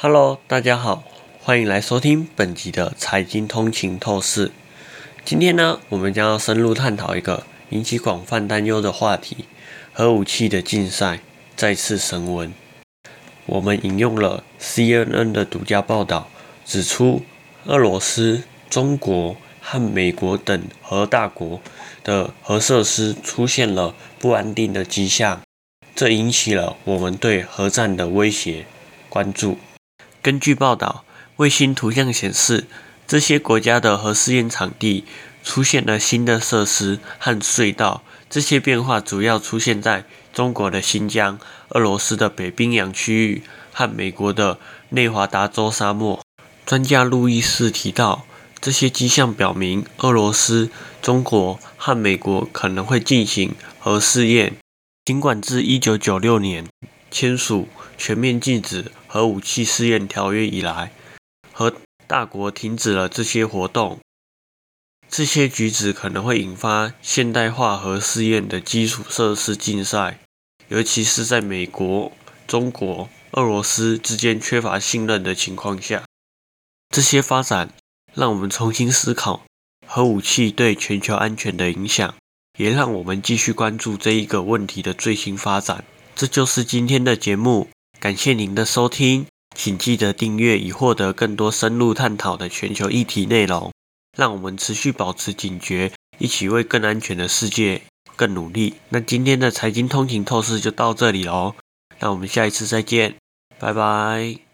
Hello，大家好，欢迎来收听本集的财经通勤透视。今天呢，我们将要深入探讨一个引起广泛担忧的话题——核武器的竞赛再次升温。我们引用了 CNN 的独家报道，指出俄罗斯、中国和美国等核大国的核设施出现了不安定的迹象，这引起了我们对核战的威胁关注。根据报道，卫星图像显示，这些国家的核试验场地出现了新的设施和隧道。这些变化主要出现在中国的新疆、俄罗斯的北冰洋区域和美国的内华达州沙漠。专家路易斯提到，这些迹象表明，俄罗斯、中国和美国可能会进行核试验。尽管自1996年签署全面禁止核武器试验条约以来，核大国停止了这些活动。这些举止可能会引发现代化核试验的基础设施竞赛，尤其是在美国、中国、俄罗斯之间缺乏信任的情况下。这些发展让我们重新思考核武器对全球安全的影响，也让我们继续关注这一个问题的最新发展。这就是今天的节目。感谢您的收听，请记得订阅以获得更多深入探讨的全球议题内容。让我们持续保持警觉，一起为更安全的世界更努力。那今天的财经通勤透视就到这里喽，那我们下一次再见，拜拜。